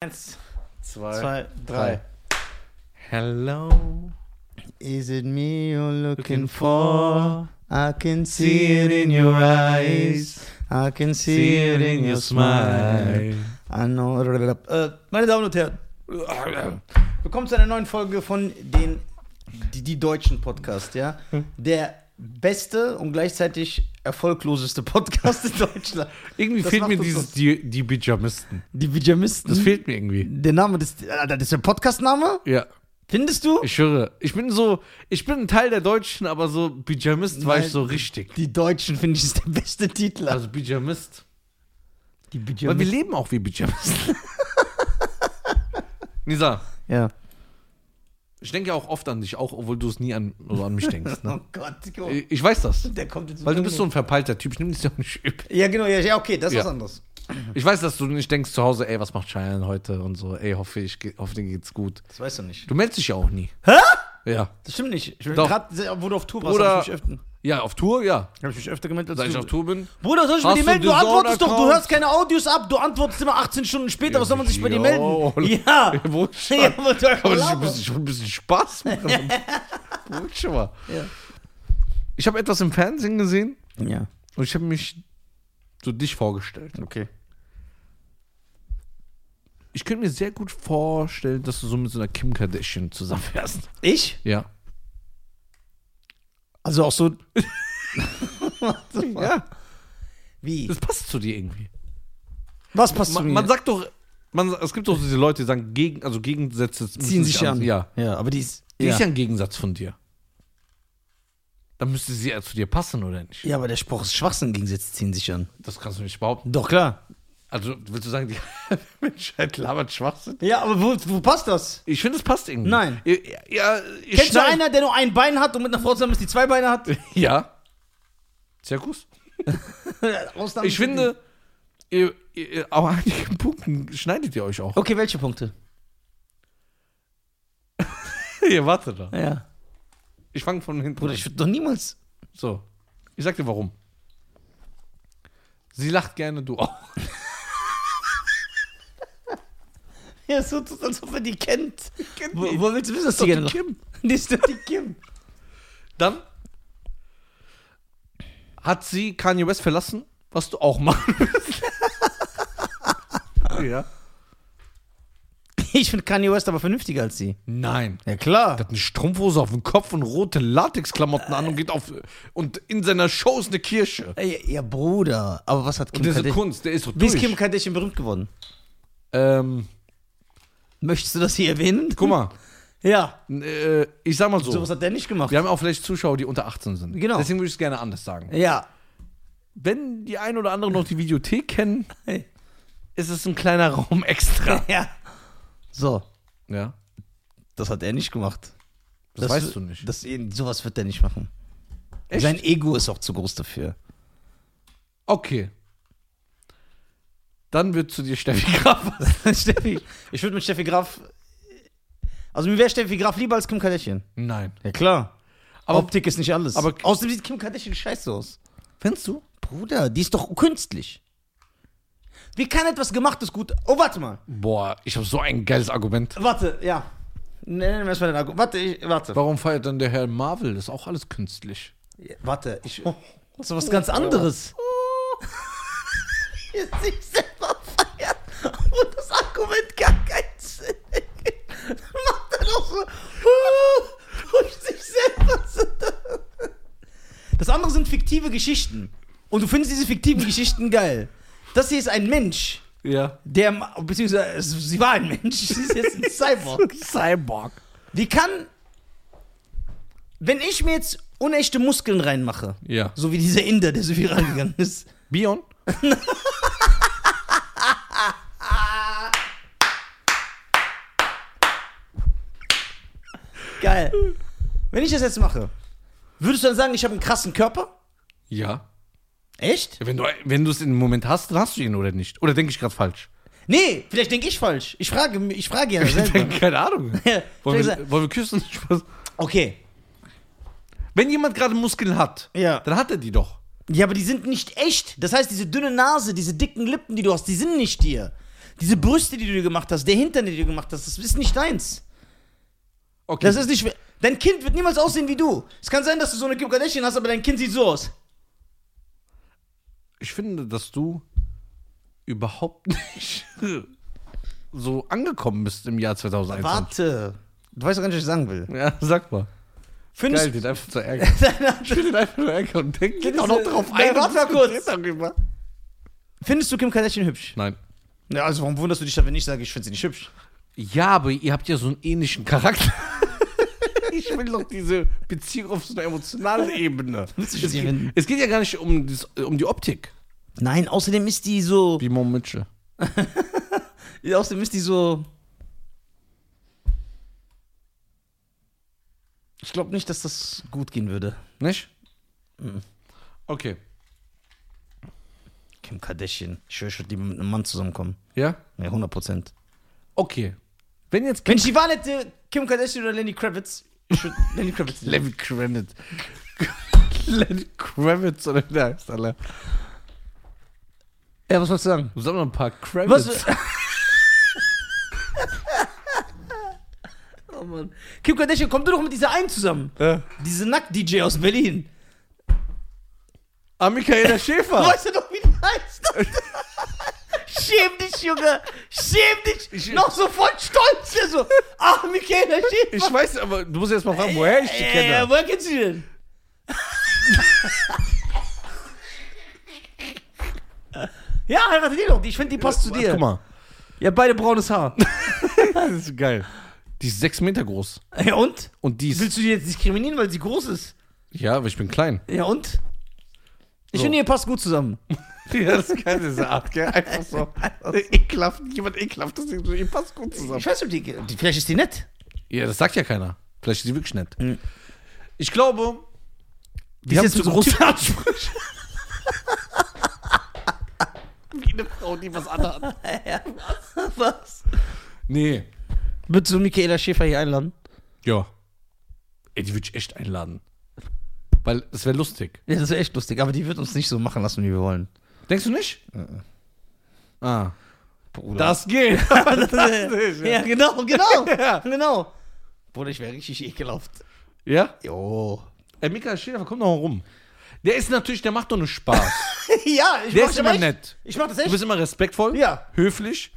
Eins, Zwei. zwei, drei. Hello. Is it me you're looking Looking for? I can see it in your eyes. I can see it in your smile. I know. Äh, meine Damen und Herren, willkommen zu einer neuen Folge von den die, die deutschen Podcast, ja. Der beste und gleichzeitig erfolgloseste Podcast in Deutschland. Irgendwie Das fehlt mir dieses, die, die Pyjamisten. Die Pyjamisten. Das fehlt mir irgendwie. Der Name des, Alter, das ist der Podcastname? Ja, Findest du? ich höre. Ich bin so, ich bin ein Teil der Deutschen, aber so Pyjamist war ich so richtig. Die Deutschen finde ich ist der beste Titel. Also Pyjamist. die Weil wir leben auch wie Pyjamisten. Nisa, Ja. Ich denke auch oft an dich, auch obwohl du es nie an, oder an mich denkst. Oh Ne? Gott, guck. Ich weiß das. der kommt jetzt Weil du bist so ein verpeilter Typ, ich nehme dich doch nicht übel. Ja, genau, ja, ja, okay, das ist Ja. was anderes. Ich weiß, dass du nicht denkst zu Hause, ey, was macht Cheyenne heute und so, ey, hoffe ich, hoffe dir geht's gut. Das weißt du nicht. Du meldest dich ja auch nie. Hä? Ja. Das stimmt nicht. Ich bin gerade, wo du auf Tour warst, Bruder, ich mich öfter, Ja, auf Tour, ja. hab ich mich öfter gemeldet als Seit ich auf Tour bin. Bruder, soll ich bei Hast du melden? Du den antwortest doch, du hörst keine Audios ab, du antwortest immer 18 Stunden später, was soll man sich bei dir jo. melden? Ja. Wo Ja, aber du Aber das ist ein bisschen, schon ein bisschen Spaß machen. Ruhig schon mal. Ja. Ich habe etwas im Fernsehen gesehen Ja, und ich habe mich so dich vorgestellt. okay. Ich könnte mir sehr gut vorstellen, dass du so mit so einer Kim Kardashian zusammenfährst. Ich? Ja. Also auch so. Ja. Wie? Das passt zu dir irgendwie. Was passt zu Man, mir? man sagt doch, man, es gibt doch diese Leute, die sagen, gegen, also Gegensätze Ziehen sich an. Ja. Ja, aber die ist. Die ja. ist ja ein Gegensatz von dir. Dann müsste sie ja zu dir passen, oder nicht? ja, aber der Spruch ist Schwachsinn, Gegensätze ziehen sich an. Das kannst du nicht behaupten. Doch, klar. Also, willst du sagen, die Menschheit labert Schwachsinn? Ja, aber wo, wo passt das? Ich finde, es passt irgendwie. Nein. Ja, ja ich Kennst du schneid- einer, der nur ein Bein hat und mit einer Frau zusammen ist, die zwei Beine hat? Ja. Zirkus? Ausnahme Ich finde, ihr, ihr, aber an einigen Punkten schneidet ihr euch auch. Okay, welche Punkte? Ihr wartet da. Ja. Ich fange von hinten Bruder, an. ich würde doch niemals. So. Ich sag dir warum. Sie lacht gerne, du auch. Ja, so tut, als ob er die kennt. Kennt Wo, die. wo willst du wissen, dass Doch die gerne Kim. Die ist doch die Kim. Dann hat sie Kanye West verlassen, was du auch machen willst. ja. Ich finde Kanye West aber vernünftiger als sie. Nein. Ja, klar. Der hat eine Strumpfhose auf dem Kopf und rote Latexklamotten an und geht auf. Und in seiner Show ist eine Kirche. Ja, ja, Bruder. Aber was hat Und Kim der ist so Kardashian? Kunst, der ist so Wie ist. Kim Kardashian berühmt geworden? ähm, Möchtest du das hier erwähnen? guck mal, Ja. äh, ich sag mal so. Sowas hat der nicht gemacht. Wir haben auch vielleicht Zuschauer, die unter 18 sind. Genau. Deswegen würde ich es gerne anders sagen. Ja. Wenn die ein oder andere noch die Videothek kennen, Hey. ist es ein kleiner Raum extra. Ja. So. Ja. Das hat er nicht gemacht. Das, weißt du nicht. Das, sowas wird er nicht machen. Echt? Sein Ego ist auch zu groß dafür. Okay. Dann wird zu dir Steffi Graf. Steffi, ich würde mit Steffi Graf. Also mir wäre Steffi Graf lieber als Kim Kardashian. Nein. Ja klar. Aber- Optik ist nicht alles. aber- außerdem sieht Kim Kardashian scheiße aus. Findest du? Bruder, die ist doch künstlich. Wie kann etwas gemachtes gut. Oh, warte mal. Boah, ich habe so ein geiles Argument. Warte, ja. Mir erstmal den Argument. Warte, ich, warte. Warum feiert dann der Herr Marvel? Das ist auch alles künstlich. Ja, Warte, ich. Das ist was ganz anderes. Jetzt sich wo das Argument gar keinen Sinn macht er doch so. Und sich selber. Das andere sind fiktive Geschichten. Und du findest diese fiktiven Geschichten geil. Das hier ist ein Mensch, Ja. der. Beziehungsweise, sie war ein Mensch, sie ist jetzt ein Cyborg. Cyborg. Wie kann. Wenn ich mir jetzt unechte Muskeln reinmache, Ja. so wie dieser Inder, der so viral gegangen ist. Bion? Geil. Wenn ich das jetzt mache, würdest du dann sagen, ich habe einen krassen Körper? Ja. Echt? Wenn du wenn du es in dem Moment hast, dann hast du ihn oder nicht. Oder denke ich gerade falsch? Nee, vielleicht denke ich falsch. Ich frage, ich frage ja Ich selber. denke, keine Ahnung. Wollen wir, wollen wir küssen? Okay. Wenn jemand gerade Muskeln hat, Ja. dann hat er die doch. Ja, aber die sind nicht echt. Das heißt, diese dünne Nase, diese dicken Lippen, die du hast, die sind nicht dir. Diese Brüste, die du dir gemacht hast, der Hintern, den du dir gemacht hast, das ist nicht deins. Okay. Das ist nicht. Dein Kind wird niemals aussehen wie du. Es kann sein, dass du so eine Kim Kardashian hast, aber dein Kind sieht so aus. ich finde, dass du überhaupt nicht so angekommen bist im Jahr 2021. Warte. Du weißt doch gar nicht, was ich sagen will. Ja, sag mal. Findest Geil, den einfach zu ärgern. Ich will den einfach nur ärgern und denke Findest auch noch drauf ein. warte mal kurz. Findest du Kim Kardashian hübsch? Nein. Ja, also warum wunderst du dich da, wenn ich sage, ich finde sie nicht hübsch? Ja, aber ihr habt ja so einen ähnlichen Charakter. ich will doch diese Beziehung auf so einer emotionalen Ebene. Es geht, es geht ja gar nicht um, das, um die Optik. Nein, außerdem ist die so. Wie Mo Mitchell. Außerdem ist die so. Ich glaube nicht, dass das gut gehen würde. Nicht? Mhm. Okay. Kim Kardashian. Ich ich würde lieber mit einem Mann zusammenkommen. Ja? Ja, 100 Prozent. Okay. Wenn jetzt Wenn ich die Wahl hätte, Kim Kardashian oder Lenny Kravitz, ich würde Lenny Kravitz. Lenny Kravitz. Lenny Kravitz oder wie der heißt, Alter. Ja, was wolltest du sagen? Sag mal ein paar Kravitz. Was? oh Mann. Kim Kardashian, komm du doch mit dieser einen zusammen. Ja. Diese Nackt-DJ aus Berlin. Ah, Michaela Schäfer. Weißt du doch, wie die heißt? Schäm dich, Junge! Schäm dich! Ich- Noch so voll stolz hier so. Ach, Michaela Schäfer. Ich weiß, aber du musst jetzt mal fragen, woher ich die kenne. Äh, woher kennst du die denn? ja, heirate die doch. Ich finde, die passt zu dir. Guck mal. Ja, beide braunes Haar. Das ist geil. Die ist sechs Meter groß. ja, und? Und die ist. Willst du die jetzt diskriminieren, weil sie groß ist? Ja, aber ich bin klein. Ja, und? Ich So. finde, ihr passt gut zusammen. Ja, das ist geil, diese Art, gell? Einfach so. Ekelhaft, jemand ekelhaft, das ist ihr passt gut zusammen. Ich weiß nicht, die, die, vielleicht ist die nett. Ja, das sagt ja keiner. Vielleicht ist sie wirklich nett. Mhm. Ich glaube, Die ist jetzt zu so große Ansprüche. Wie eine Frau, die was anhat. Was? Nee. Würdest du Michaela Schäfer hier einladen? Ja. Ey, die würde ich echt einladen. Weil das wäre lustig. Ja, das wäre echt lustig, aber die wird uns nicht so machen lassen, wie wir wollen. Denkst du nicht? Ah. Bruder. Das geht. das, nicht, ja, genau, genau. Ja. Genau. Bruder, ich wäre richtig ekelhaft. Ja? Jo. Ey, Michael Schäfer, komm doch mal rum. Der ist natürlich, der macht doch nur Spaß. ja, ich Der mach ist das immer echt. nett. Ich mach das Du echt. bist immer respektvoll, Ja. höflich.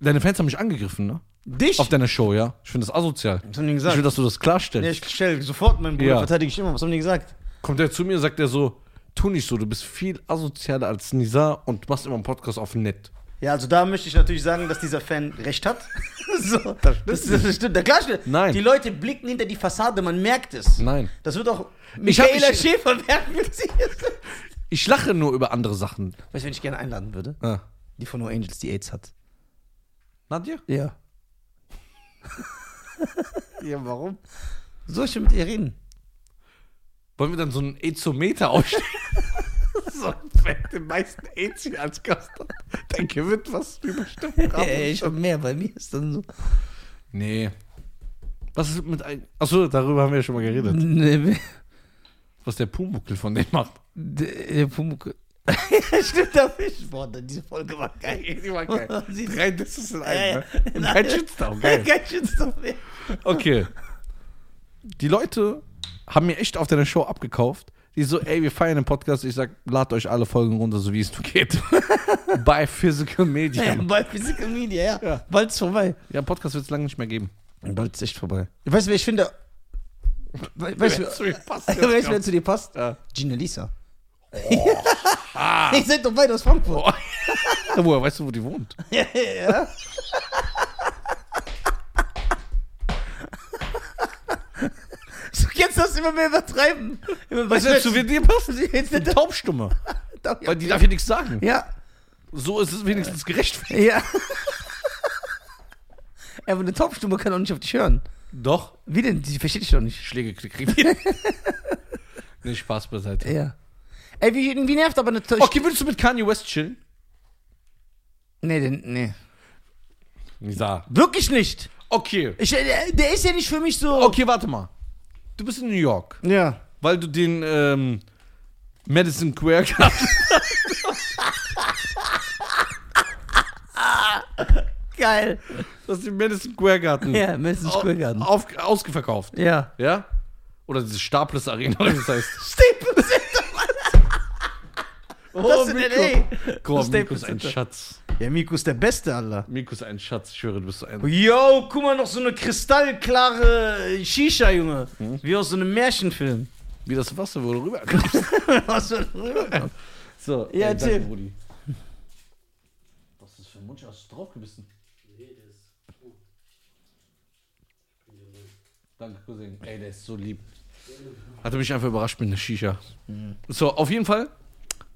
Deine Fans haben mich angegriffen, ne? Dich? Auf deiner Show, ja. Ich finde das asozial. was haben die Ich gesagt? will, dass du das klarstellst. ja, ich stell sofort meinen Bruder, Ja. verteidige ich immer. Was haben die gesagt? Kommt er zu mir und sagt er so, tu nicht so, du bist viel asozialer als Nisa und machst immer einen Podcast auf nett. Ja, also da möchte ich natürlich sagen, dass dieser Fan recht hat. so, das, stimmt. Das, stimmt. Ja, klar stimmt. Nein. Die Leute blicken hinter die Fassade, man merkt es. Nein. Das wird auch Ich hab- Michaela ich- Schäfer merken, wenn sie ist. Ich lache nur über andere Sachen. Weißt du, wen ich gerne einladen würde? Ah. Die von No Angels, die AIDS hat. Nadja? Ja. Ja, warum? Soll ich mit ihr reden? Wollen wir dann so einen Aizometer aufstellen? so, wer den meisten hier als Gast hat, der gewinnt was überstimmt. Ey, ich hab mehr, bei mir ist dann so. Nee. Was ist mit ein. Achso, darüber haben wir ja schon mal geredet. Nee, Was der Pumuckel von dem macht. der, der Pumuckl. Stimmt, da Fisch. Boah, diese Folge war geil. Die war geil. Drei Disses in einem, ja. ne? Kein Shitstorm, geil. Kein Shitstorm mehr. Okay. Die Leute haben mir echt auf deiner Show abgekauft. Die so, ey, wir feiern den Podcast. Ich sag, ladet euch alle Folgen runter, so wie es nur geht. Bei Physical Media. bei Physical Media, ja. Ja. Bald ist vorbei. Ja, Podcast wird es lange nicht mehr geben. Bald ist echt vorbei. Weißt du, wer ich finde. We weißt du, ist wer zu dir passt? Ja. Gina Lisa. Ich seid doch beide aus Frankfurt. Woher weißt du, wo die wohnt? Ja, ja. Du kannst das immer mehr übertreiben. Immer, Weißt du, wer zu dir passt? Jetzt Eine Taubstumme. Ja. Weil die darf hier nichts sagen. ja. So ist es wenigstens gerechtfertigt. Ja. Aber eine Taubstumme kann auch nicht auf dich hören. Doch. Wie denn? Die versteht dich doch nicht. Schläge kriegen. nee, Spaß beiseite. Ja. Ey, wie, wie nervt aber eine? Okay, würdest du mit Kanye West chillen? Nee, den, nee. Nisa. Wirklich nicht. Okay. Ich, der, der ist ja nicht für mich so. Okay, warte mal. Du bist in New York, Ja. weil du den ähm, Madison Square Garden. Geil. Das ist im Madison Square Garden. Ja, Madison Square Garden. Auf, ausgeverkauft. Ja. Ja? Oder diese Staples Arena, wie das heißt. Staples. Oh, Das in L.A. Komm, Das Miko ist ein. Schatz. Ja, Miku ist der Beste, Alter. Miko ist ein Schatz, ich höre, du bist so ein. Yo, guck mal, noch so eine kristallklare Shisha, Junge. Wie aus so einem Märchenfilm. Wie das Wasser, wo du rüber Was für ein Rüber- So, Ja, ey, danke, Brudi. Was ist das für ein Mund? Hast du draufgebissen? Danke, Cousin. Ey, der ist so lieb. Hat er mich einfach überrascht mit einer Shisha. So, auf jeden Fall.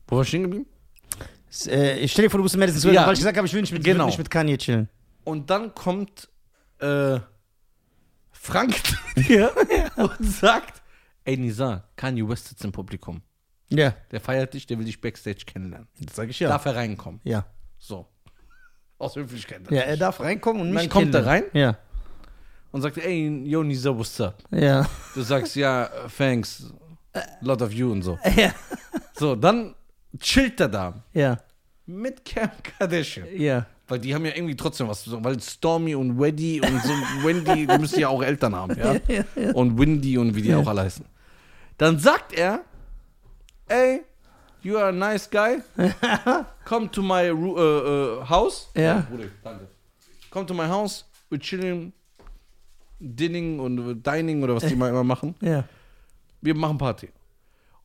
Wo war ich stehen geblieben? Äh, ich stell dir vor, du bist im Madison Square, Ja. Weil ich gesagt habe, ich will nicht mit, Genau. will nicht mit Kanye chillen. Und dann kommt äh, Frank Ja. und sagt: Ey, Nisa, Kanye West sitzt im Publikum. Ja, Der feiert dich, der will dich Backstage kennenlernen. das sage ich ja. Darf er reinkommen? ja. So. Aus Höflichkeit. Ja, er darf reinkommen und Dann mich kommt er rein? Und sagt: Ey, yo, Nisa, what's up? Ja. Ja. Du sagst ja, thanks, lot of you und so. Ja. So, dann chillt er da Ja. mit Cam Kardashian. Ja. Weil die haben ja irgendwie trotzdem was zu sagen. Weil Stormy und Weddy und so Wendy, die müssen ja auch Eltern haben, ja? Und Windy und wie die auch alle heißen. Dann sagt er, ey, you are a nice guy. Come to my äh, äh, house. Ja. Bruder, danke. Come to my house. Wir chillen, dinning und dining oder was die mal immer machen. Ja. Wir machen Party.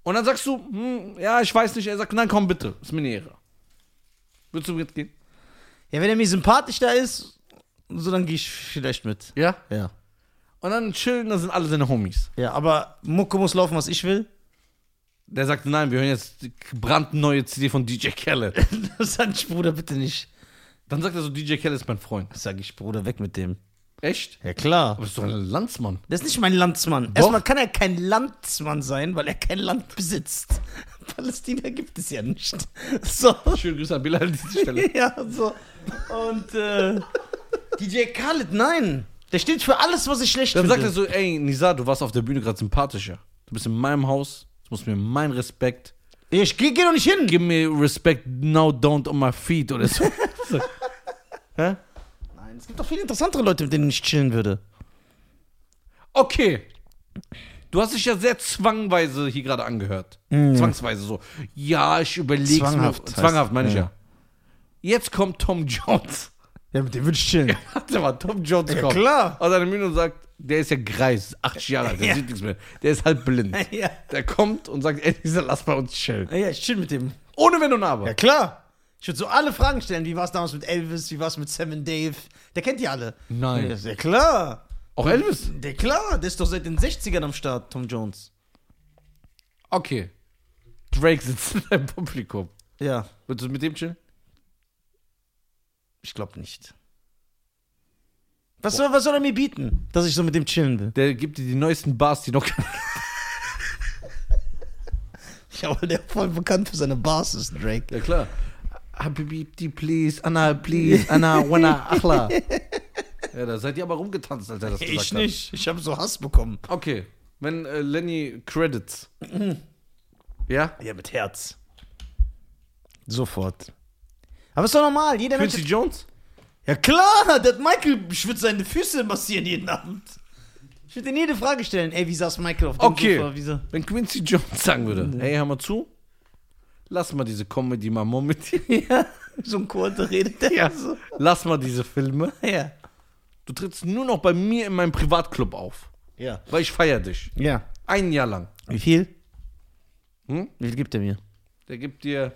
Und dann sagst du, hm, ja, ich weiß nicht. Er sagt, nein, komm bitte, ist mir eine Ehre. Würdest du mitgehen? Ja, wenn er mir sympathisch da ist, so dann gehe ich vielleicht mit. Ja. Ja. Und dann chillen, da sind alle seine Homies. Ja, aber Mucke muss laufen, was ich will. Der sagt, nein, wir hören jetzt die brandneue CD von DJ Khaled. Das sag ich, Bruder, bitte nicht. Dann sagt er so, DJ Khaled ist mein Freund. Das sag ich, Bruder, weg mit dem. Echt? Ja, klar. Aber ist doch ein Landsmann. Das ist nicht mein Landsmann. Erstmal kann er kein Landsmann sein, weil er kein Land besitzt. Palästina gibt es ja nicht. So. Schöne Grüße an Bilal an dieser Stelle. Ja, so. Und äh, DJ Khaled, nein. Der steht für alles, was ich schlecht Dann sagt finde. er so, ey, Nisa, du warst auf der Bühne gerade sympathischer. Du bist in meinem Haus, du musst mir meinen Respekt. ich geh, geh doch nicht hin. Give me respect, now don't on my feet oder so. Hä? Es gibt doch viele interessantere Leute, mit denen ich chillen würde. Okay. Du hast dich ja sehr zwangweise hier gerade angehört. Mhm. Zwangsweise so. Ja, ich überlege Zwanghaft mir. Zwanghaft meine ich ja. ja. Jetzt kommt Tom Jones. Ja, mit dem würde ich chillen. Warte mal, Tom Jones Ja, kommt. klar. Aus einer Bühne und sagt, der ist ja greis, 80 Jahre alt, der Ja. sieht nichts mehr. Der ist halb blind. ja. Der kommt und sagt, ey, dieser, lass bei uns chillen. ja, ich chill mit dem. Ohne Wenn und Aber. Ja, klar. Ich würde so alle Fragen stellen. Wie war es damals mit Elvis? Wie war es mit Sam und Dave? Der kennt die alle. Nein. Ja, ja, klar. Auch Elvis? Der klar. Der ist doch seit den 60ern am Start, Tom Jones. Okay. Drake sitzt in deinem Publikum. Ja, Würdest du mit dem chillen? ich glaube nicht. Was soll, was soll er mir bieten, dass ich so mit dem chillen will? Der gibt dir die neuesten Bars, die noch Ja, weil der voll bekannt für seine Bars ist, Drake. Ja, klar. Habibti, please, Anna, please, Anna, wanna, achla. Ja, da seid ihr aber rumgetanzt, als er das gesagt Ich nicht. Ich habe so Hass bekommen. hat. Okay, wenn äh, Lenny Credits. Ja? Ja, mit Herz. Sofort. Aber ist doch normal. Jeder Mensch. Quincy Jones? Ja klar, der hat Michael, ich würde seine Füße massieren jeden Abend. Ich würde ihm jede Frage stellen. Ey, wie saß Michael auf dem Okay. Sofa? Wie so? Wenn Quincy Jones sagen würde, hey, hör mal zu, lass mal diese Comedy mal mit dir. Ja, so ein Kurzer redet der Ja. so. Lass mal diese Filme. Ja. Du trittst nur noch bei mir in meinem Privatclub auf, Ja. weil ich feier dich. Ja. Ein Jahr lang. Wie viel? Hm? Wie viel gibt er mir? Der gibt dir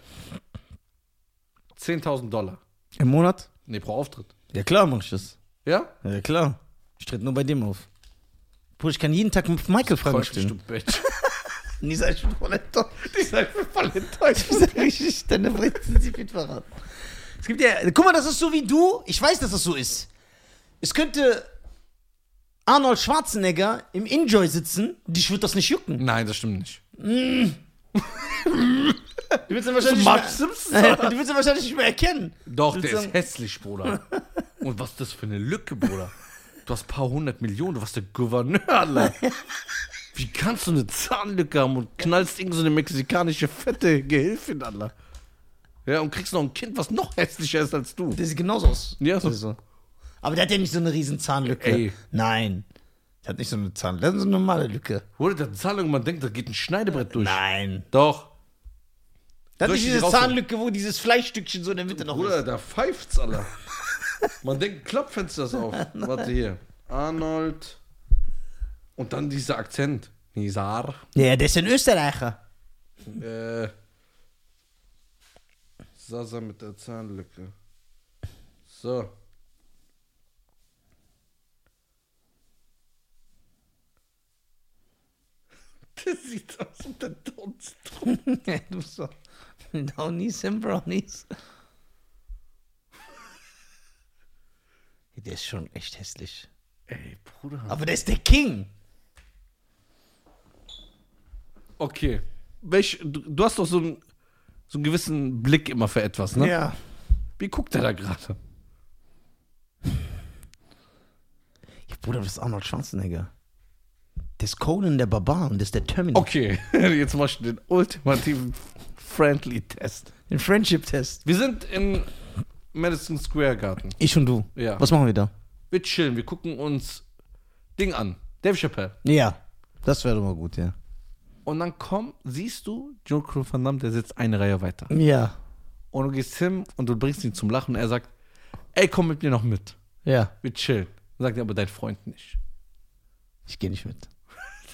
10.000 Dollar. Im Monat? Nee, pro Auftritt. Ja klar mach ich das. Ja? Ja klar. Ich trete nur bei dem auf. Bruder, ich kann jeden Tag mit Michael Fragen mich, du stellen. Bitch. Nie sag ich bin voll enttäuscht. Die sind voll enttäuscht. Ich sag richtig, deine Britzen sie viel verraten. Es gibt ja, guck mal, das ist so wie du. Ich weiß, dass das so ist. Es könnte Arnold Schwarzenegger im Enjoy sitzen, dich würde das nicht jucken. Nein, das stimmt nicht. Du willst ihn wahrscheinlich, nicht mehr, du willst ihn wahrscheinlich nicht mehr erkennen. Doch, der willst ist sagen- hässlich, Bruder. Und was ist das für eine Lücke, Bruder? Du hast ein paar hundert Millionen, du warst der Gouverneur, Alter. Wie kannst du eine Zahnlücke haben und knallst irgend so eine mexikanische fette Gehilfin, Alter? Ja, und kriegst noch ein Kind, was noch hässlicher ist als du. Der sieht genauso aus. Ja, so. Also. Aber der hat ja nicht so eine riesen Zahnlücke. Ey. Nein. Der hat nicht so eine Zahnlücke. Der hat so eine normale Lücke. Wurde der Zahlung, man denkt, da geht ein Schneidebrett durch. Nein. Doch. Der hat Soll nicht ich diese die Zahnlücke, wo dieses Fleischstückchen so in der Mitte noch Bruder, ist. da pfeift's, Alter. Man denkt, Klappfenster ist auf. Warte hier. Arnold. Und dann dieser Akzent. Nizar. Ja, der ist ein Österreicher. Äh. Sasa mit der Zahnlücke. So. Das sieht aus wie der Dunst. Du so. Downies and Brownies. Der ist schon echt hässlich. Ey, Bruder. Aber der ist der King. Okay. Welch, du, du hast doch so einen, so einen gewissen Blick immer für etwas, ne? Ja. Wie guckt der da gerade? Ja, Bruder, das ist Arnold Schwarzenegger. Der ist Conan der Barbar und das ist der Terminator. Okay, jetzt machst du den ultimativen Friendly-Test. Den Friendship-Test. Wir sind in Madison Square Garden. Ich und du. Ja. Was machen wir da? Wir chillen, wir gucken uns Ding an. Dave Chappelle. Ja. Das wäre doch mal gut, ja. Und dann komm, siehst du, Joe Crew Van Damme, der sitzt eine Reihe weiter. Ja. Und du gehst hin und du bringst ihn zum Lachen und er sagt, ey, komm mit mir noch mit. Ja. Wir chillen. Dann sagt er, aber dein Freund nicht. Ich gehe nicht mit.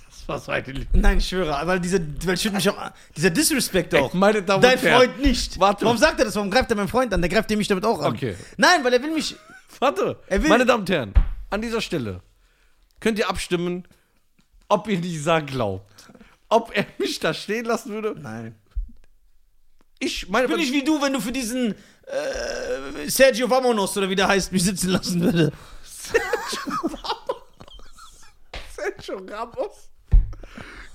Das war so eine Liebe. Nein, ich schwöre, weil dieser, weil ich mich auch, dieser Disrespect auch. Ey, meine Damen Dein und Herren. Freund nicht. Warte. Warum sagt er das? Warum greift er meinen Freund an? Der greift mich damit auch an. Okay. Nein, weil er will mich. Warte, Er will- meine Damen und Herren, an dieser Stelle könnt ihr abstimmen, ob ihr Lisa glaubt. Ob er mich da stehen lassen würde. Nein. Ich meine, Ich bin nicht wie du, wenn du für diesen äh, Sergio Vamonos oder wie der heißt, mich sitzen lassen würde. Sergio Ramos.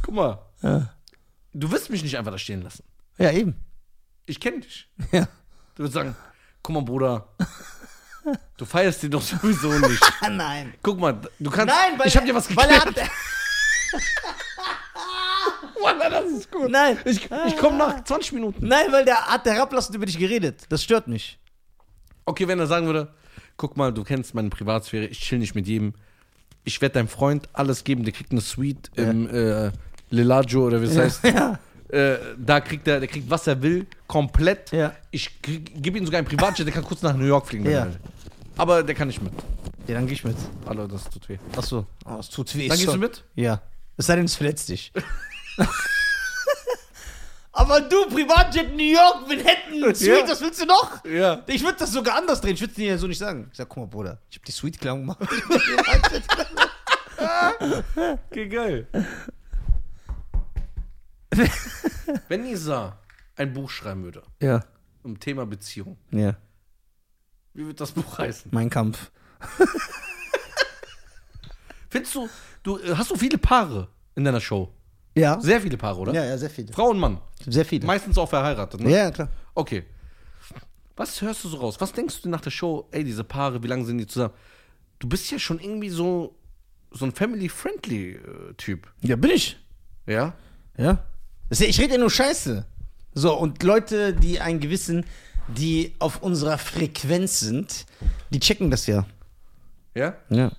Guck mal, Ja, du wirst mich nicht einfach da stehen lassen. ja eben. Ich kenne dich. Ja. Du wirst sagen, guck mal, Bruder, du feierst den doch sowieso nicht. Ah, nein. Guck mal, du kannst. Nein, weil ich hab er- dir was weil er geklärt. hat, Wallah, das ist gut. Nein. Ich, ich komme nach 20 Minuten. Nein, weil der hat herablassend über dich geredet. Das stört mich. Okay, wenn er sagen würde, guck mal, du kennst meine Privatsphäre, ich chill nicht mit jedem. Ich werde deinem Freund alles geben, der kriegt eine Suite im äh, Lelaggio oder wie es heißt. Ja. Äh, da kriegt er, der kriegt was er will, komplett. Ja. Ich gebe ihm sogar einen Privatjet, der kann kurz nach New York fliegen. Ja. er. Aber der kann nicht mit. Ja, dann geh ich mit. Alter, das tut weh. Achso. Oh, es tut weh. Dann gehst du mit? Ja. Es sei denn, es verletzt dich. Aber du, Privatjet New York, Manhattan, Suite, Ja. was willst du noch? Ja. Ich würde das sogar anders drehen. Ich würde es dir ja so nicht sagen. Ich sag, guck mal, Bruder, ich habe die Suite klar gemacht. Okay, geil. Wenn Nisa ein Buch schreiben würde, ja. um Thema Beziehung, Ja. wie wird das Buch heißen? Mein Kampf. Findest du, du hast du viele Paare in deiner Show? Ja. Sehr viele Paare, oder? Ja, ja, sehr viele. Frau und Mann. Sehr viele. Meistens auch verheiratet, ne? Ja, ja, klar. Okay. Was hörst du so raus? Was denkst du nach der Show? Ey, diese Paare, wie lange sind die zusammen? Du bist ja schon irgendwie so, so ein family-friendly-Typ. Ja, bin ich. Ja? Ja- Ich rede ja nur Scheiße. So, und Leute, die einen gewissen, die auf unserer Frequenz sind, die checken das ja. Ja? Ja.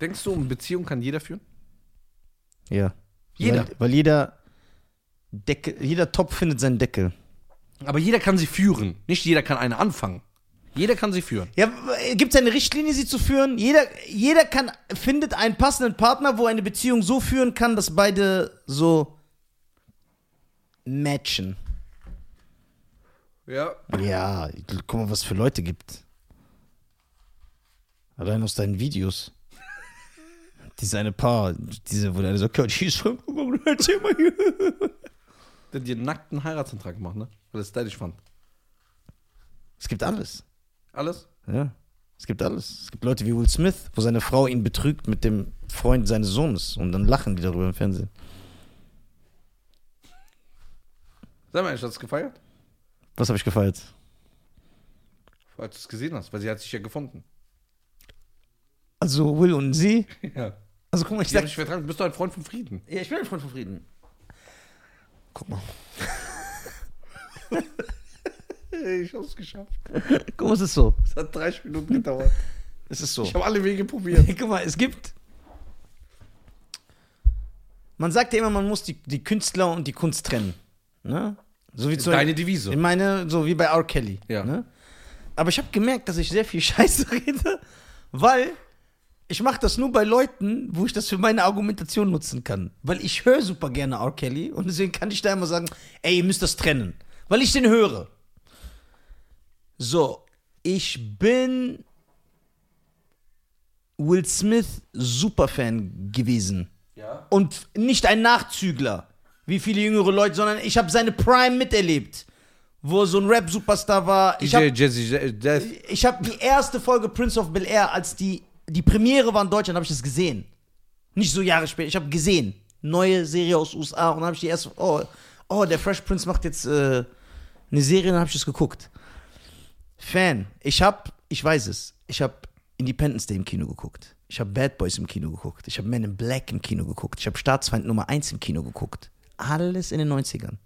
Denkst du, eine Beziehung kann jeder führen? Ja. Jeder. Weil, weil jeder Deckel, jeder Topf findet seinen Deckel. Aber jeder kann sie führen. Nicht jeder kann eine anfangen. Jeder kann sie führen. Ja, gibt es eine Richtlinie, sie zu führen? Jeder, jeder kann, findet einen passenden Partner, wo eine Beziehung so führen kann, dass beide so matchen. Ja. Ja, guck mal, was es für Leute gibt. Allein aus deinen Videos. Diese eine Paar, diese, wo der sagt, ja, die ist schon, erzähl mal hier. Der hat dir nackten Heiratsantrag gemacht, ne? Weil er es stylisch fand. Es gibt alles. Alles? Ja. Es gibt alles. Es gibt Leute wie Will Smith, wo seine Frau ihn betrügt mit dem Freund seines Sohnes und dann lachen die darüber im Fernsehen. Sag mal, hast du das gefeiert? Was habe ich gefeiert? Als du es gesehen hast, weil sie hat sich ja gefunden. Also Will und sie. Ja. Also guck mal, ich Die haben sag. vertragen. Du bist doch ein Freund von Frieden. Ja, ich bin ein Freund von Frieden. Guck mal. Ich hab's geschafft. Guck mal, es ist so. Es hat 30 Minuten gedauert. Es ist so. Ich habe alle Wege probiert. Guck mal, es gibt. Man sagt ja immer, man muss die, die Künstler und die Kunst trennen. Ne? So wie zum Deine Devise. Ich meine, so wie bei R. Kelly. Ja. Ne? Aber ich habe gemerkt, dass ich sehr viel Scheiße rede, weil ich mache das nur bei Leuten, wo ich das für meine Argumentation nutzen kann. Weil ich höre super gerne R. Kelly und deswegen kann ich da immer sagen, ey, ihr müsst das trennen. Weil ich den höre. So, ich bin Will Smith Superfan gewesen. Ja. Und nicht ein Nachzügler, wie viele jüngere Leute, sondern ich habe seine Prime miterlebt, wo so ein Rap-Superstar war. Ich habe ich hab die erste Folge Prince of Bel Air, als die, die Premiere war in Deutschland, habe ich das gesehen. Nicht so Jahre später, ich habe gesehen. Neue Serie aus USA und dann habe ich die erste, oh, oh, der Fresh Prince macht jetzt äh, eine Serie, dann habe ich das geguckt. Fan. Ich habe, ich weiß es, ich habe Independence Day im Kino geguckt. Ich habe Bad Boys im Kino geguckt. Ich habe Men in Black im Kino geguckt. Ich habe Staatsfeind Nummer 1 im Kino geguckt. Alles in den 90ern.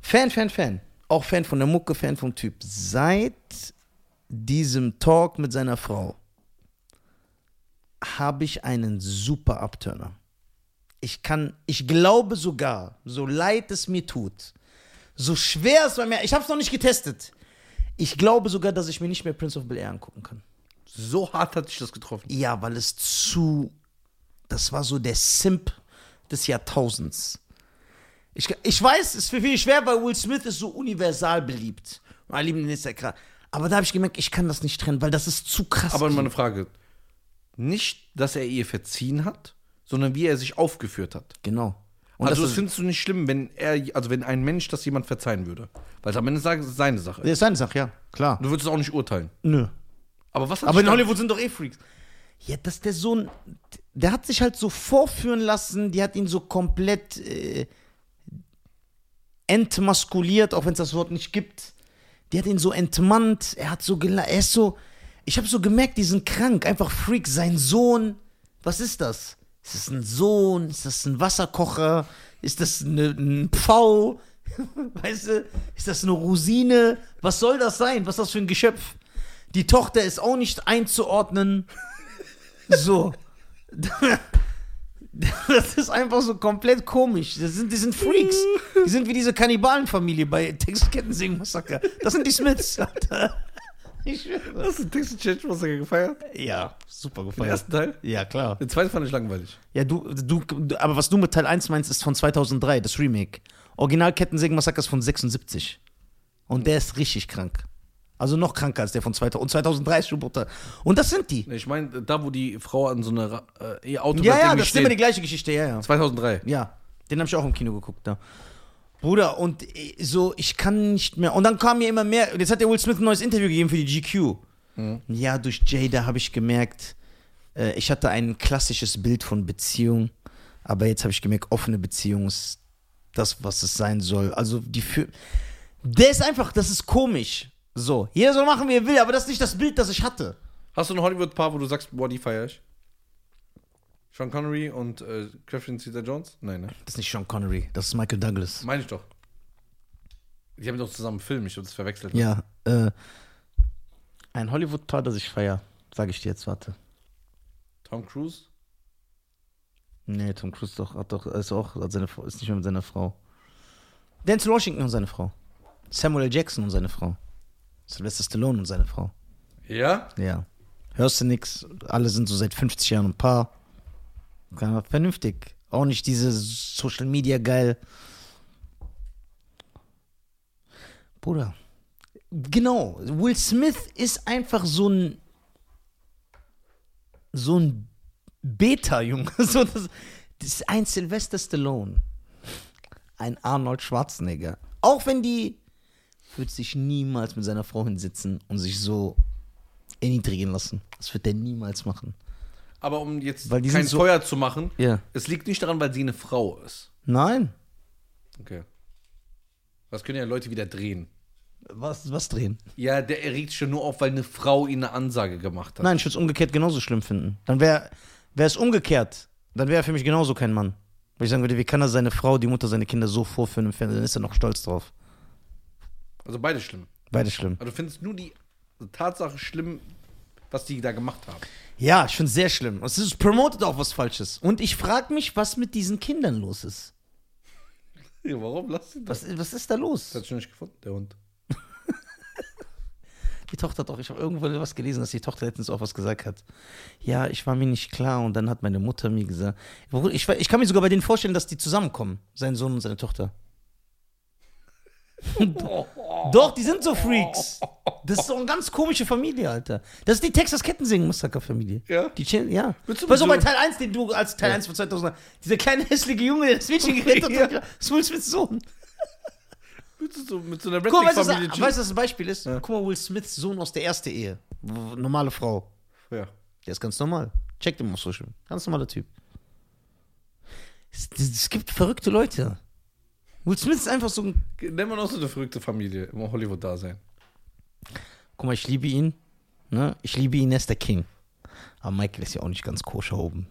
Fan, Fan, Fan. Auch Fan von der Mucke, Fan vom Typ. Seit diesem Talk mit seiner Frau habe ich einen super Abturner. Ich kann, ich glaube sogar, so leid es mir tut, so schwer es bei mir, ich habe es noch nicht getestet. Ich glaube sogar, dass ich mir nicht mehr Prince of Bel Air angucken kann. So hart hat dich das getroffen. Ja, weil es zu. Das war so der Simp des Jahrtausends. Ich, ich weiß, es ist für viele schwer, weil Will Smith ist so universal beliebt. Alle lieben jetzt ja gerade. Aber da habe ich gemerkt, ich kann das nicht trennen, weil das ist zu krass. Aber mal eine Frage. Nicht, dass er ihr verziehen hat, sondern wie er sich aufgeführt hat. genau. Und also das ist, findest du nicht schlimm, wenn er, also wenn ein Mensch das jemand verzeihen würde. Weil am Ende sagen, es ist seine Sache. das ist seine Sache, ja, klar. Du würdest es auch nicht urteilen. Nö. Aber was hat Aber in Hollywood sind doch eh Freaks. Ja, dass der Sohn, der hat sich halt so vorführen lassen, die hat ihn so komplett äh, entmaskuliert, auch wenn es das Wort nicht gibt. Die hat ihn so entmannt, er hat so er ist so, ich habe so gemerkt, die sind krank, einfach Freak, sein Sohn, was ist das? Ist das ein Sohn? Ist das ein Wasserkocher? Ist das eine, ein Pfau? Weißt du, ist das eine Rosine? Was soll das sein? Was ist das für ein Geschöpf? Die Tochter ist auch nicht einzuordnen. So. Das ist einfach so komplett komisch. Das sind, die sind Freaks. Die sind wie diese Kannibalenfamilie bei Texas Kettensing Massaker. Das sind die Smiths. Alter. Ich schwöre. Hast du Texas Church Massacre gefeiert? Ja, super Den gefeiert. ersten Teil? Ja, klar. Den zweiten fand ich langweilig. Ja, du, du, aber was du mit Teil 1 meinst, ist von 2003, das Remake. Original Kettensägen Massaker ist von 76. Und der ist richtig krank. Also noch kranker als der von 2000. Und 2003 ist schon brutal. Und das sind die. Ich meine, da wo die Frau an so einer äh, ihr Auto Ja, ja, das ist immer die gleiche Geschichte, ja, ja. 2003. Ja, den habe ich auch im Kino geguckt, da. Bruder, und äh, so, ich kann nicht mehr. Und dann kam mir immer mehr. Jetzt hat der Will Smith ein neues Interview gegeben für die GQ. Ja, durch Jada habe ich gemerkt, äh, ich hatte ein klassisches Bild von Beziehung, aber jetzt habe ich gemerkt, offene Beziehung ist das, was es sein soll. Also, die für. Der ist einfach, das ist komisch. So, jeder soll machen, wie er will, aber das ist nicht das Bild, das ich hatte. Hast du ein Hollywood-Paar, wo du sagst, boah, die feier ich? Sean Connery und äh, Catherine Zeta-Jones? Nein, ne? Das ist nicht Sean Connery, das ist Michael Douglas. Meine ich doch. Die haben doch zusammen einen Film, ich habe das verwechselt. Ja, äh, ein Hollywood-Paar, das ich feier, sage ich dir jetzt, warte. Tom Cruise? Nee, Tom Cruise doch, hat doch, ist auch, hat seine, ist nicht mehr mit seiner Frau. Denzel Washington und seine Frau. Samuel L. Jackson und seine Frau. Sylvester Stallone und seine Frau. Ja? Ja. Hörst du nix, alle sind so seit 50 Jahren ein Paar. Vernünftig. Auch nicht diese Social Media geil. Bruder. Genau. Will Smith ist einfach so ein. So ein Beta-Junge. So, das, das ist ein Sylvester Stallone. Ein Arnold Schwarzenegger. Auch wenn die. Wird sich niemals mit seiner Frau hinsitzen und sich so erniedrigen lassen. Das wird er niemals machen. Aber um jetzt Weil die kein sind so- Feuer zu machen, Ja. es liegt nicht daran, weil sie eine Frau ist. Nein. Okay. Das können ja Leute wieder drehen. Was, was drehen? Ja, der erregt schon nur auf, weil eine Frau ihm eine Ansage gemacht hat. Nein, ich würde es umgekehrt genauso schlimm finden. Dann wäre es umgekehrt. Dann wäre er für mich genauso kein Mann. Weil ich sagen würde, wie kann er seine Frau, die Mutter, seine Kinder so vorführen im Fernsehen? Dann ist er noch stolz drauf. Also beide schlimm. Beide schlimm. Also du findest nur die Tatsache schlimm, was die da gemacht haben. Ja, es sehr schlimm. Es ist, promotet auch was Falsches. Und ich frage mich, was mit diesen Kindern los ist. Ja, warum? Lass ihn das. Was, was ist da los? Das hat schon nicht gefunden, der Hund. Die Tochter hat doch, ich habe irgendwo was gelesen, dass die Tochter letztens auch was gesagt hat. Ja, ich war mir nicht klar und dann hat meine Mutter mir gesagt. Ich, ich kann mir sogar bei denen vorstellen, dass die zusammenkommen, sein Sohn und seine Tochter. Doch, die sind so Freaks. Das ist so eine ganz komische Familie, Alter. Das ist die Texas Kettensingen-Massaker-Familie. Ja? Die chillen, ja. War so bei Teil 1, den du als Teil 1 von 2000 Dieser kleine hässliche Junge, der das Mädchen gerettet Ja. hat. Das Will Smiths Sohn. Willst du so mit so einer Guck weißt du, was- was das Beispiel ist? Ja. Guck mal, Will Smiths Sohn aus der ersten Ehe. Normale Frau. Ja. Der ist ganz normal. Check den mal auf Social. Ganz normaler Typ. Es, es gibt verrückte Leute. Will Smith ist einfach so ein. Nennt man auch so eine verrückte Familie im Hollywood-Dasein. Guck mal, ich liebe ihn. Ne? Ich liebe ihn, er ist der King. Aber Michael ist ja auch nicht ganz koscher oben.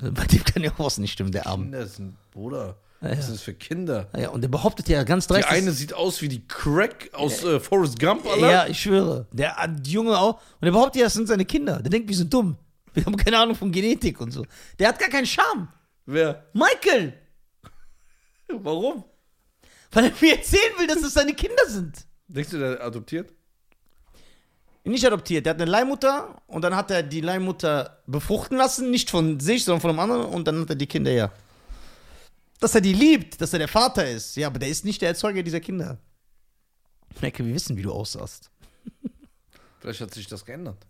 Ne, Bei dem kann ja auch was nicht stimmen, der Arm. Kinder sind, Bruder. Ja, Was ja. ist das für Kinder? Ja, und der behauptet ja ganz Die dreist. eine sieht aus wie die Crack aus äh, Forrest Gump, Alter. Ja, ich schwöre. Der die Junge auch. Und er behauptet ja, das sind seine Kinder. Der denkt, wir sind dumm. Wir haben keine Ahnung von Genetik und so. Der hat gar keinen Charme. Wer? Michael! Warum? Weil er mir erzählen will, dass es seine Kinder sind. Denkst du, der adoptiert? Nicht adoptiert. Der hat eine Leihmutter und dann hat er die Leihmutter befruchten lassen. Nicht von sich, sondern von einem anderen. Und dann hat er die Kinder ja. Dass er die liebt, dass er der Vater ist. Ja, aber der ist nicht der Erzeuger dieser Kinder. Michael, wir wissen, wie du aussahst. Vielleicht hat sich das geändert.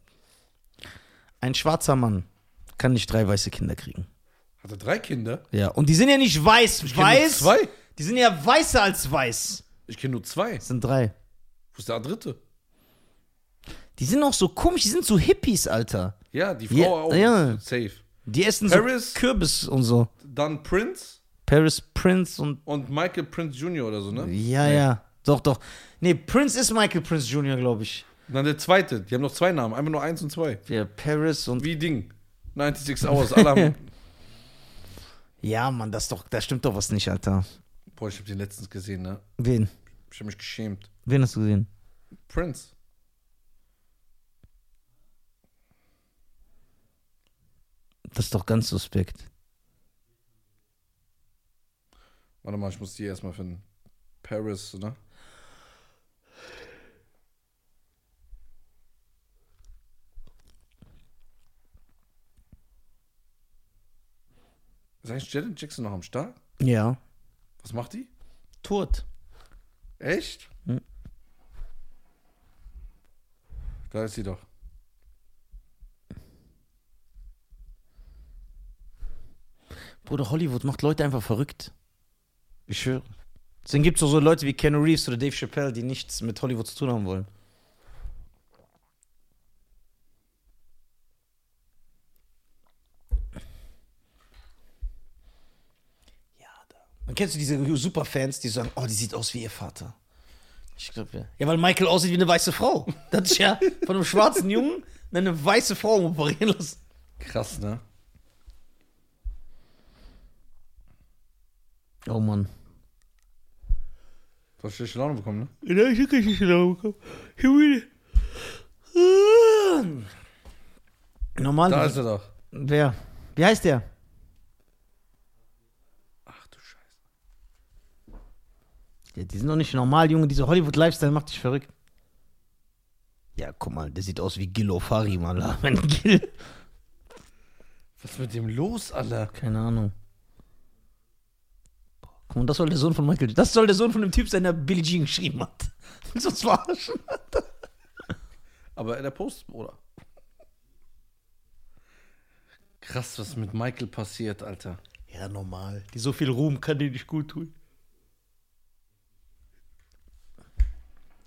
Ein schwarzer Mann kann nicht drei weiße Kinder kriegen. Hat er drei Kinder? Ja, und die sind ja nicht weiß. Ich weiß. zwei. Die sind ja weißer als weiß. Ich kenne nur zwei. Das sind drei. Wo ist der dritte? Die sind auch so komisch, die sind so Hippies, Alter. Ja, die Frau Ja, auch. ja. Safe. Die essen Paris? so Kürbis und so. Dann Prince Paris Prince und. und Michael Prince Jr. oder so, ne? Ja, ja. Doch, doch. Nee, Prince ist Michael Prince Jr., glaube ich. Und dann der zweite. Die haben noch zwei Namen. Einfach nur eins und zwei. Ja, Paris und. Wie Ding. 96 Hours. Alle haben. Ja, Mann, das doch, da stimmt doch was nicht, Alter. Boah, ich habe den letztens gesehen, ne? Wen? Ich habe mich geschämt. Wen hast du gesehen? Prince. Das ist doch ganz suspekt. Warte mal, ich muss die erstmal finden. Paris, ne? Ist eigentlich Janet Jackson noch am Start? Ja. Was macht die? Tot. Echt? Hm. Da ist sie doch. Bruder, Hollywood macht Leute einfach verrückt. Ich schwöre. Deswegen gibt es auch so Leute wie Keanu Reeves oder Dave Chappelle, die nichts mit Hollywood zu tun haben wollen. Und kennst du diese Superfans, die sagen, oh, die sieht aus wie ihr Vater? Ich glaube, ja. Ja, weil Michael aussieht wie eine weiße Frau. Das ist ja von einem schwarzen Jungen eine weiße Frau operieren lassen. Krass, ne? Oh Mann. Du hast schlechte Laune bekommen, ne? Ja, ich hab richtig genau bekommen. Ich will. Normal. Da ist er doch. Wer? Wie heißt der? Ach du Scheiße. Ja, die sind doch nicht normal, Junge. Dieser Hollywood-Lifestyle macht dich verrückt. Ja, guck mal, der sieht aus wie Gil Ofari, Mann. Wenn Gil. Was ist mit dem los, Alter? Keine Ahnung. Guck mal, das soll der Sohn von Michael. Das soll der Sohn von dem Typ sein, der Billie Jean geschrieben hat. Willst du uns verarschen? Aber der Post, Bruder. Krass, was mit Michael passiert, Alter. Ja, normal. Die so viel Ruhm kann dir nicht gut tun.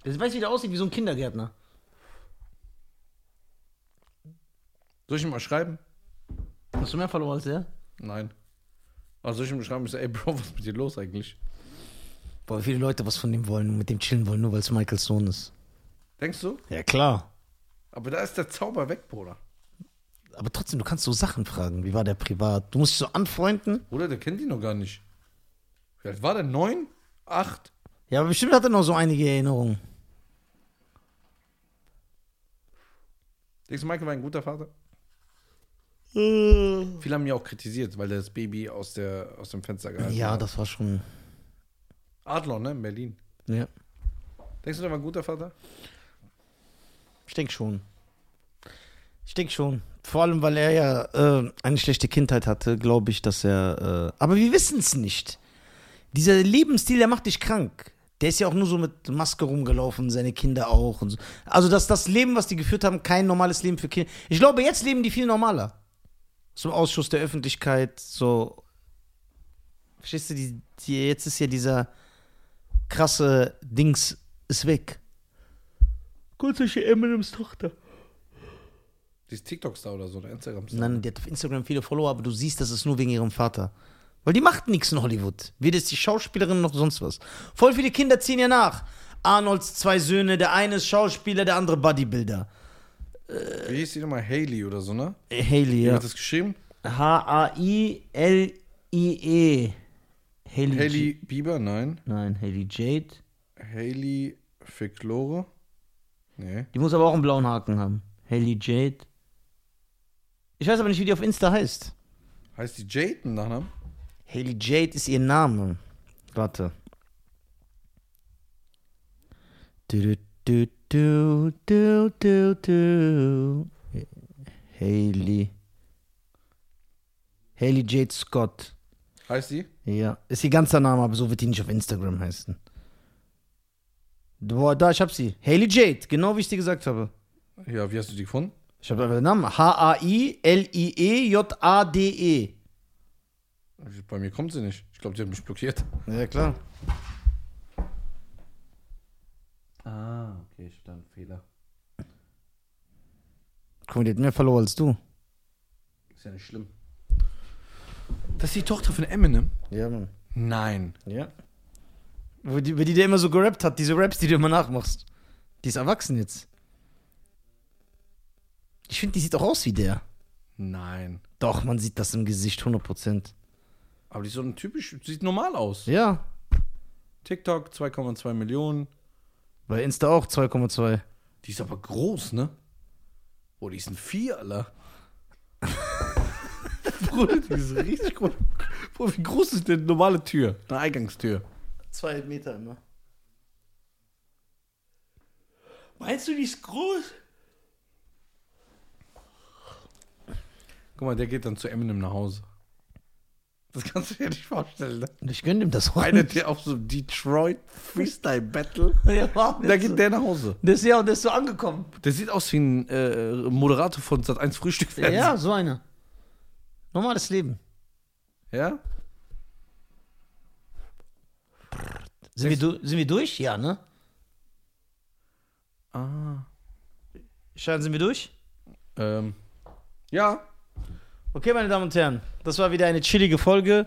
Das weiß, wie der aussieht, wie so ein Kindergärtner. Soll ich ihm mal schreiben? Hast du mehr verloren als er? Nein. Also soll ich ihm schreiben? Ich so, ey Bro, was ist mit dir los eigentlich? Boah, viele Leute was von dem wollen, mit dem chillen wollen, nur weil es Michaels Sohn ist. Denkst du? Ja, klar. Aber da ist der Zauber weg, Bruder. Aber trotzdem, du kannst so Sachen fragen. Wie war der privat? Du musst dich so anfreunden. Bruder, der kennt ihn noch gar nicht. Wie alt war der? Neun? Acht? Ja, aber bestimmt hat er noch so einige Erinnerungen. Denkst du, Michael war ein guter Vater? Äh. Viele haben ihn ja auch kritisiert, weil er das Baby aus, der, aus dem Fenster gehalten Ja, hat. das war schon. Adlon, ne? In Berlin. Ja. Denkst du, der war ein guter Vater? Ich denke schon. Ich denke schon. Vor allem, weil er ja äh, eine schlechte Kindheit hatte, glaube ich, dass er. Äh, aber wir wissen es nicht. Dieser Lebensstil, der macht dich krank. Der ist ja auch nur so mit Maske rumgelaufen, seine Kinder auch. Und so. Also, dass das Leben, was die geführt haben, kein normales Leben für Kinder. Ich glaube, jetzt leben die viel normaler. So Ausschuss der Öffentlichkeit, so. Verstehst du, die, die, jetzt ist ja dieser krasse Dings ist weg. Sei Dank, Eminems Tochter. Die ist TikTok-Star oder so, oder Instagram-Star. Nein, die hat auf Instagram viele Follower, aber du siehst, das ist nur wegen ihrem Vater. Weil die macht nichts in Hollywood. Weder ist die Schauspielerin noch sonst was. Voll viele Kinder ziehen ja nach. Arnolds zwei Söhne, der eine ist Schauspieler, der andere Bodybuilder. Wie hieß die nochmal? Haley oder so, ne? Äh, Haley, Wie ja. hat das geschrieben? H-A-I-L-I-E. Haley. Haley J- Bieber? Nein. Nein, Haley Jade. Haley Ficklore? Nee. Die muss aber auch einen blauen Haken haben. Haley Jade. Ich weiß aber nicht, wie die auf Insta heißt. Heißt die Jade ein Nachnamen? Haley Jade ist ihr Name. Warte. Du, du, du, du, du, du. Haley. Haley Jade Scott. Heißt die? Ja, ist ihr ganzer Name, aber so wird die nicht auf Instagram heißen. Boah, da, ich hab sie. Haley Jade, genau wie ich dir gesagt habe. Ja, wie hast du die gefunden? Ich habe einfach den Namen. H-A-I-L-I-E-J-A-D-E. Bei mir kommt sie nicht. Ich glaube, die hat mich blockiert. Ja, klar. Ah, okay, ich da einen Fehler. Guck mal, die hat mehr Follower als du. Ist ja nicht schlimm. Das ist die Tochter von Eminem? Ja, Mann. Nein. Ja. Wo die, wo die der immer so gerappt hat, diese Raps, die du immer nachmachst. Die ist erwachsen jetzt. Ich finde, die sieht auch aus wie der. Nein. Doch, man sieht das im Gesicht 100%. Aber die ist so ein typisch, sieht normal aus. Ja. TikTok 2,2 Millionen. Bei Insta auch 2,2. Die ist aber groß, ne? Oh, die ist ein Vier, Alter. Bruder, die ist richtig groß. Bruder, wie groß ist denn eine normale Tür? Eine Eingangstür. Zwei Meter immer. Meinst du, die ist groß? Guck mal, der geht dann zu Eminem nach Hause. Das kannst du dir nicht vorstellen, ne? Ich gönne ihm das auch. Einer, der auf so Detroit Freestyle Battle. Ja, Da geht der nach Hause. Der ist ja, der ist so angekommen. Der sieht aus wie ein äh, Moderator von Sat1 Frühstück. Ja, so einer. Normales Leben. Ja? Sind wir, du, sind wir durch? Ja, ne? Ah. Schein, sind wir durch? Ähm. Ja. Okay, meine Damen und Herren, das war wieder eine chillige Folge.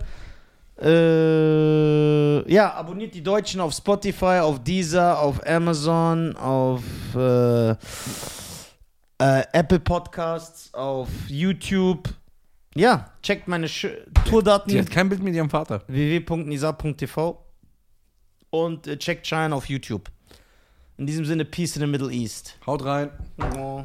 Äh, ja, abonniert die Deutschen auf Spotify, auf Deezer, auf Amazon, auf äh, äh, Apple Podcasts, auf YouTube. Ja, checkt meine Sch Die Tourdaten hat kein Bild mit ihrem Vater. www.nisa.tv und äh, checkt Cheyenne auf YouTube. In diesem Sinne, Peace in the Middle East. Haut rein. Oh.